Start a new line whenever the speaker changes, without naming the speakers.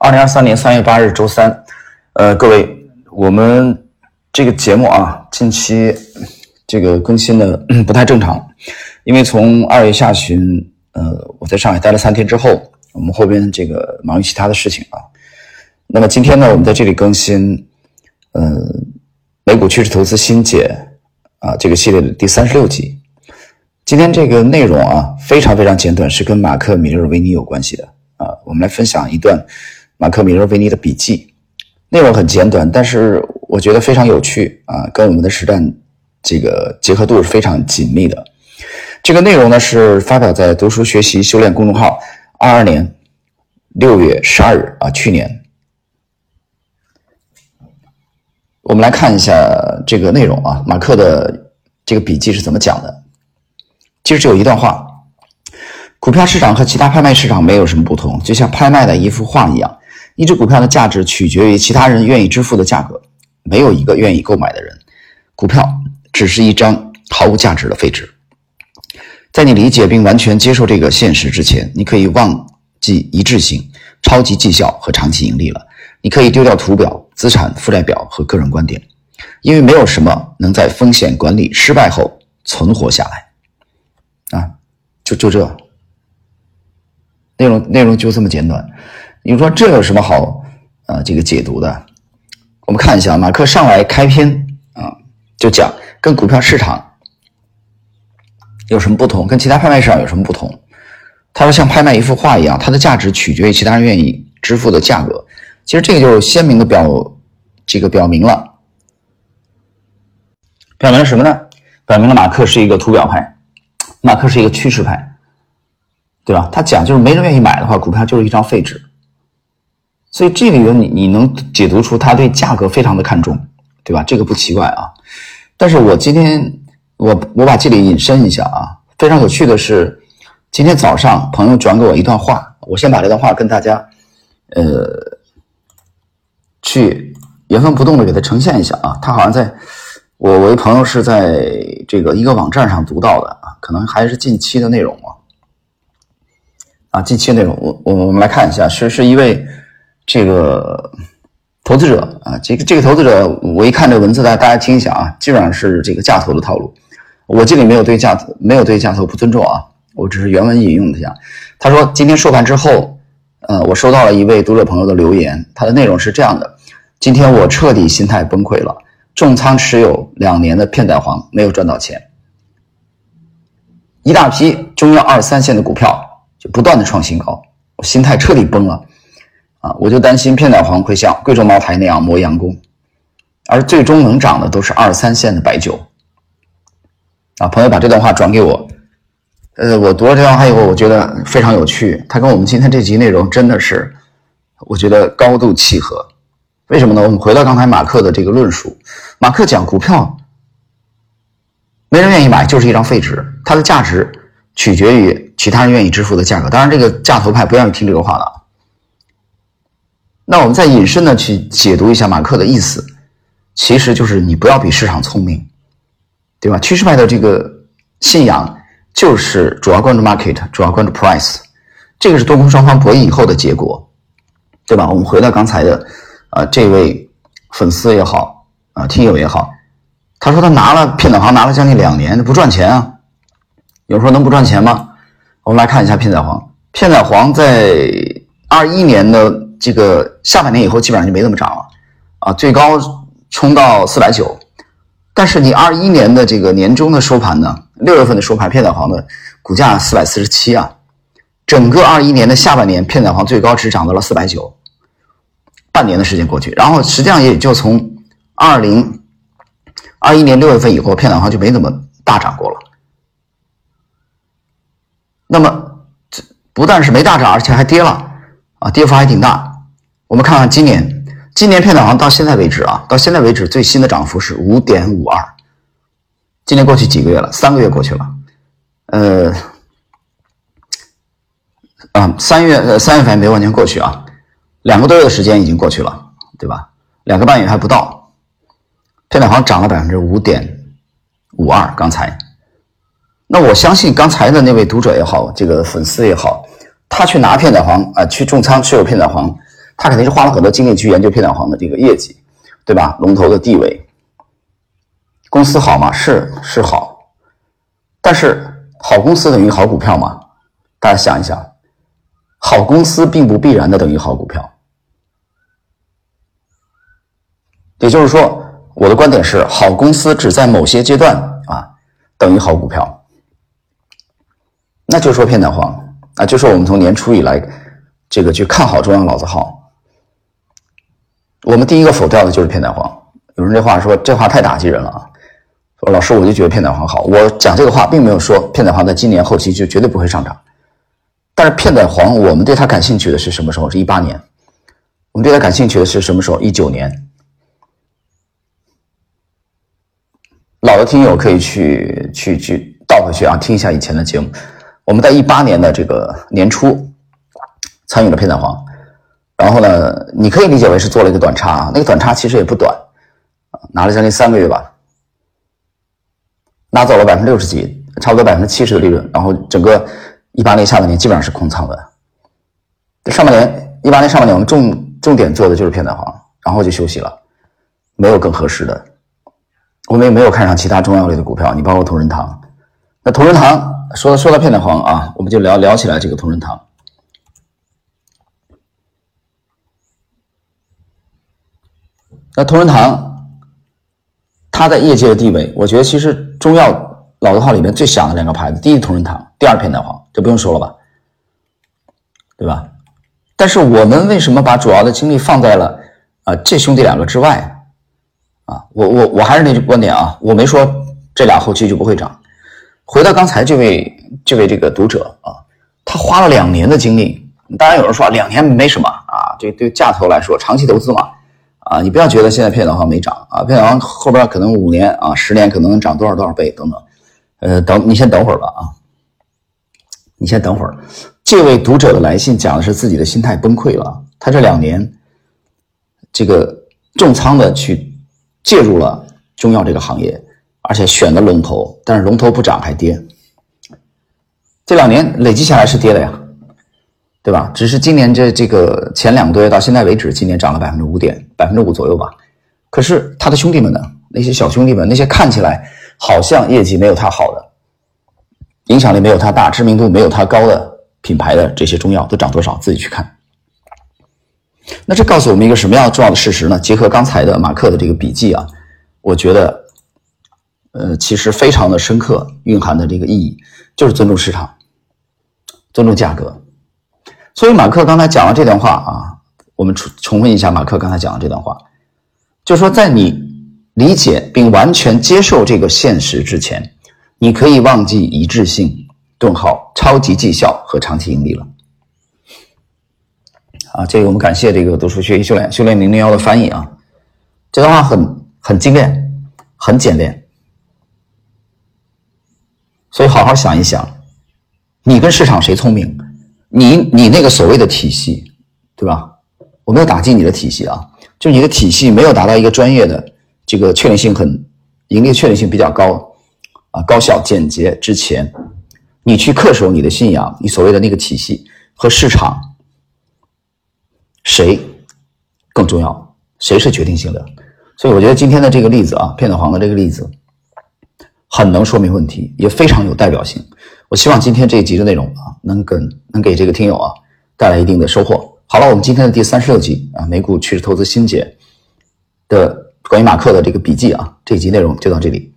二零二三年三月八日周三，呃，各位，我们这个节目啊，近期这个更新的 不太正常，因为从二月下旬，呃，我在上海待了三天之后，我们后边这个忙于其他的事情啊。那么今天呢，我们在这里更新，呃，美股趋势投资新解啊这个系列的第三十六集。今天这个内容啊，非常非常简短，是跟马克·米勒维尼有关系的啊。我们来分享一段。马克·米勒维尼的笔记内容很简短，但是我觉得非常有趣啊，跟我们的实战这个结合度是非常紧密的。这个内容呢是发表在“读书学习修炼”公众号，二二年六月十二日啊，去年。我们来看一下这个内容啊，马克的这个笔记是怎么讲的？其实只有一段话：股票市场和其他拍卖市场没有什么不同，就像拍卖的一幅画一样。一只股票的价值取决于其他人愿意支付的价格，没有一个愿意购买的人。股票只是一张毫无价值的废纸。在你理解并完全接受这个现实之前，你可以忘记一致性、超级绩效和长期盈利了。你可以丢掉图表、资产负债表和个人观点，因为没有什么能在风险管理失败后存活下来。啊，就就这内容，内容就这么简短。你说这有什么好啊？这个解读的，我们看一下马克上来开篇啊，就讲跟股票市场有什么不同，跟其他拍卖市场有什么不同？他说像拍卖一幅画一样，它的价值取决于其他人愿意支付的价格。其实这个就鲜明的表这个表明了，表明了什么呢？表明了马克是一个图表派，马克是一个趋势派，对吧？他讲就是没人愿意买的话，股票就是一张废纸。所以这里头你你能解读出他对价格非常的看重，对吧？这个不奇怪啊。但是我今天我我把这里引申一下啊，非常有趣的是，今天早上朋友转给我一段话，我先把这段话跟大家呃去原封不动的给他呈现一下啊。他好像在我我一朋友是在这个一个网站上读到的啊，可能还是近期的内容啊。啊，近期内容我我我们来看一下，是是一位。这个投资者啊，这个这个投资者，我一看这文字，大家大家听一下啊，基本上是这个价投的套路。我这里没有对价没有对价投不尊重啊，我只是原文引用一下。他说，今天收盘之后，呃，我收到了一位读者朋友的留言，他的内容是这样的：今天我彻底心态崩溃了，重仓持有两年的片仔癀没有赚到钱，一大批中央二三线的股票就不断的创新高，我心态彻底崩了。啊，我就担心片仔癀会像贵州茅台那样磨洋工，而最终能涨的都是二三线的白酒。啊，朋友把这段话转给我，呃，我读了这段话以后，我觉得非常有趣，它跟我们今天这集内容真的是，我觉得高度契合。为什么呢？我们回到刚才马克的这个论述，马克讲股票没人愿意买，就是一张废纸，它的价值取决于其他人愿意支付的价格。当然，这个价投派不愿意听这个话了。那我们再引申的去解读一下马克的意思，其实就是你不要比市场聪明，对吧？趋势派的这个信仰就是主要关注 market，主要关注 price，这个是多空双方博弈以后的结果，对吧？我们回到刚才的，呃，这位粉丝也好，啊，听友也好，他说他拿了片仔癀拿了将近两年不赚钱啊，有人说能不赚钱吗？我们来看一下片仔癀，片仔癀在二一年的。这个下半年以后基本上就没怎么涨了，啊，最高冲到四百九，但是你二一年的这个年终的收盘呢，六月份的收盘，片仔癀的股价四百四十七啊，整个二一年的下半年，片仔癀最高只涨到了四百九，半年的时间过去，然后实际上也就从二零二一年六月份以后，片仔癀就没怎么大涨过了。那么这不但是没大涨，而且还跌了。啊，跌幅还挺大。我们看看今年，今年片仔癀到现在为止啊，到现在为止最新的涨幅是五点五二。今年过去几个月了？三个月过去了。呃，啊，三月呃三月份没完全过去啊，两个多月的时间已经过去了，对吧？两个半月还不到，片仔癀涨了百分之五点五二。刚才，那我相信刚才的那位读者也好，这个粉丝也好。他去拿片仔癀啊，去重仓持有片仔癀，他肯定是花了很多精力去研究片仔癀的这个业绩，对吧？龙头的地位，公司好吗？是是好，但是好公司等于好股票吗？大家想一想，好公司并不必然的等于好股票。也就是说，我的观点是，好公司只在某些阶段啊等于好股票。那就说片仔癀啊，就说我们从年初以来，这个去看好中央老字号，我们第一个否掉的就是片仔癀。有人这话说这话太打击人了啊！说老师我就觉得片仔癀好，我讲这个话并没有说片仔癀在今年后期就绝对不会上涨。但是片仔癀，我们对它感兴趣的是什么时候？是一八年。我们对它感兴趣的是什么时候？一九年。老的听友可以去去去倒回去啊，听一下以前的节目。我们在一八年的这个年初参与了片仔癀，然后呢，你可以理解为是做了一个短差啊，那个短差其实也不短，拿了将近三个月吧，拿走了百分之六十几，差不多百分之七十的利润，然后整个一八年下半年基本上是空仓的。上半年一八年上半年我们重重点做的就是片仔癀，然后就休息了，没有更合适的。我们也没有看上其他中药类的股票，你包括同仁堂。那同仁堂说说到片仔癀啊，我们就聊聊起来这个同仁堂。那同仁堂，它在业界的地位，我觉得其实中药老字号里面最响的两个牌子，第一同仁堂，第二片仔癀，这不用说了吧，对吧？但是我们为什么把主要的精力放在了啊这兄弟两个之外？啊，我我我还是那句观点啊，我没说这俩后期就不会涨。回到刚才这位这位这个读者啊，他花了两年的精力。当然有人说两年没什么啊，这对价投来说长期投资嘛啊，你不要觉得现在片仔癀没涨啊，片仔癀后边可能五年啊十年可能能涨多少多少倍等等。呃，等你先等会儿吧啊，你先等会儿。这位读者的来信讲的是自己的心态崩溃了，他这两年这个重仓的去。介入了中药这个行业，而且选的龙头，但是龙头不涨还跌，这两年累计下来是跌的呀，对吧？只是今年这这个前两个多月到现在为止，今年涨了百分之五点百分之五左右吧。可是他的兄弟们呢？那些小兄弟们，那些看起来好像业绩没有他好的，影响力没有他大，知名度没有他高的品牌的这些中药都涨多少？自己去看。那这告诉我们一个什么样重要的事实呢？结合刚才的马克的这个笔记啊，我觉得，呃，其实非常的深刻，蕴含的这个意义就是尊重市场，尊重价格。所以马克刚才讲了这段话啊，我们重重温一下马克刚才讲的这段话，就是说，在你理解并完全接受这个现实之前，你可以忘记一致性、顿号、超级绩效和长期盈利了。啊，这个我们感谢这个读书学习修炼修炼零零幺的翻译啊，这段话很很精炼，很简练，所以好好想一想，你跟市场谁聪明？你你那个所谓的体系，对吧？我没有打击你的体系啊，就你的体系没有达到一个专业的这个确定性很盈利确定性比较高啊，高效简洁之前，你去恪守你的信仰，你所谓的那个体系和市场。谁更重要？谁是决定性的？所以我觉得今天的这个例子啊，片仔癀的这个例子，很能说明问题，也非常有代表性。我希望今天这一集的内容啊，能跟能给这个听友啊带来一定的收获。好了，我们今天的第三十六集啊，美股趋势投资新解的关于马克的这个笔记啊，这一集内容就到这里。